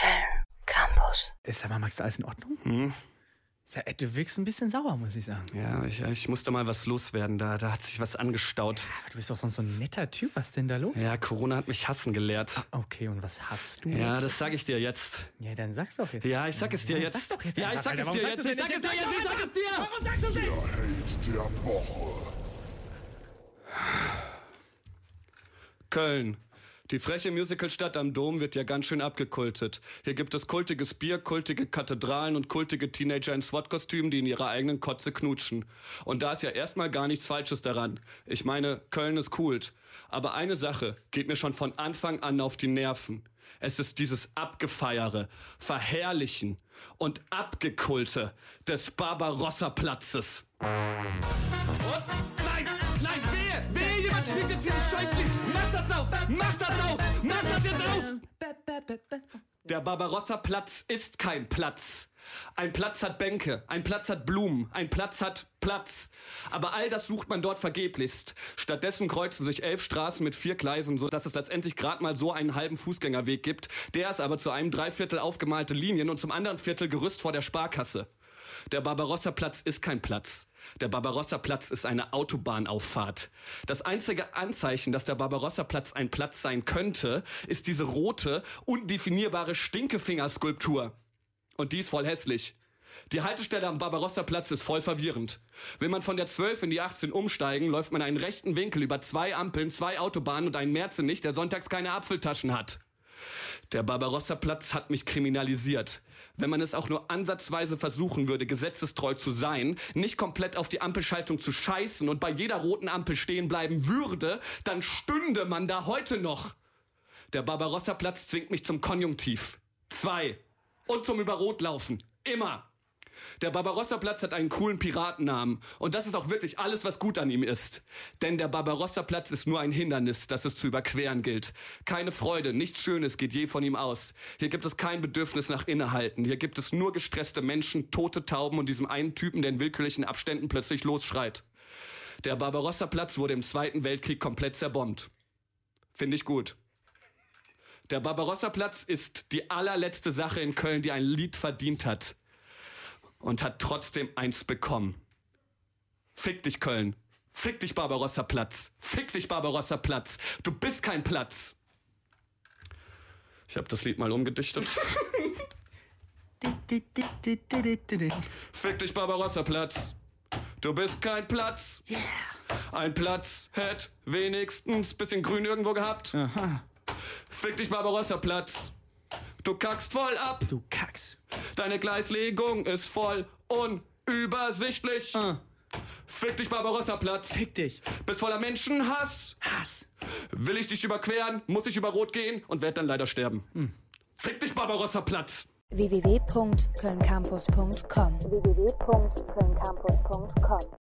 Köln Campus. Ist aber, Max, alles in Ordnung? Hm? Ja, du wirkst ein bisschen sauer, muss ich sagen. Ja, ich, ich musste mal was loswerden. Da, da hat sich was angestaut. Aber du bist doch sonst so ein netter Typ. Was ist denn da los? Ja, Corona hat mich hassen gelehrt. Okay, und was hast du Ja, jetzt? das sag ich dir jetzt. Ja, dann sag's doch jetzt. Ja, ich sag es dir Ja, jetzt. Jetzt Ja, ich sag es dir jetzt. Ich sag es dir jetzt. Ich sag es dir. Warum sagst du's Der Hate der Woche. Köln. Die freche Musicalstadt am Dom wird ja ganz schön abgekultet. Hier gibt es kultiges Bier, kultige Kathedralen und kultige Teenager in SWAT-Kostümen, die in ihrer eigenen Kotze knutschen. Und da ist ja erstmal gar nichts Falsches daran. Ich meine, Köln ist kult. Aber eine Sache geht mir schon von Anfang an auf die Nerven. Es ist dieses Abgefeiere, Verherrlichen und Abgekulte des Barbarossa-Platzes. Und? Nein, nein, wehe, spielt jetzt dieses Scheißlied. Mach das aus, mach das aus, mach das jetzt aus. Der Barbarossa-Platz ist kein Platz. Ein Platz hat Bänke, ein Platz hat Blumen, ein Platz hat Platz. Aber all das sucht man dort vergeblichst. Stattdessen kreuzen sich elf Straßen mit vier Gleisen, so dass es letztendlich gerade mal so einen halben Fußgängerweg gibt. Der ist aber zu einem Dreiviertel aufgemalte Linien und zum anderen Viertel Gerüst vor der Sparkasse. Der Barbarossa-Platz ist kein Platz. Der Barbarossa-Platz ist eine Autobahnauffahrt. Das einzige Anzeichen, dass der Barbarossa-Platz ein Platz sein könnte, ist diese rote, undefinierbare Stinkefinger-Skulptur. Und die ist voll hässlich. Die Haltestelle am Barbarossa-Platz ist voll verwirrend. Will man von der 12 in die 18 umsteigen, läuft man einen rechten Winkel über zwei Ampeln, zwei Autobahnen und einen Merzenich, der sonntags keine Apfeltaschen hat. Der Barbarossa-Platz hat mich kriminalisiert. Wenn man es auch nur ansatzweise versuchen würde, gesetzestreu zu sein, nicht komplett auf die Ampelschaltung zu scheißen und bei jeder roten Ampel stehen bleiben würde, dann stünde man da heute noch. Der Barbarossa-Platz zwingt mich zum Konjunktiv. Zwei. Und zum Überrotlaufen. Immer. Der Barbarossa-Platz hat einen coolen Piratennamen. Und das ist auch wirklich alles, was gut an ihm ist. Denn der Barbarossa-Platz ist nur ein Hindernis, das es zu überqueren gilt. Keine Freude, nichts Schönes geht je von ihm aus. Hier gibt es kein Bedürfnis nach Innehalten. Hier gibt es nur gestresste Menschen, tote Tauben und diesem einen Typen, der in willkürlichen Abständen plötzlich losschreit. Der Barbarossa-Platz wurde im Zweiten Weltkrieg komplett zerbombt. Finde ich gut. Der Barbarossa-Platz ist die allerletzte Sache in Köln, die ein Lied verdient hat. Und hat trotzdem eins bekommen. Fick dich, Köln. Fick dich, Barbarossa-Platz. Fick dich, Barbarossa-Platz. Du bist kein Platz. Ich habe das Lied mal umgedichtet. Fick dich, Barbarossa-Platz. Du bist kein Platz. Ein Platz hätte wenigstens bisschen Grün irgendwo gehabt. Fick dich, Barbarossa-Platz. Du kackst voll ab. Du Kacks. Deine Gleislegung ist voll unübersichtlich. Fick dich, Barbarossa-Platz. Fick dich. Bist voller Menschenhass. Hass. Will ich dich überqueren, muss ich über Rot gehen und werd dann leider sterben. Fick dich, Barbarossa-Platz. www.kölncampus.com www.kölncampus.com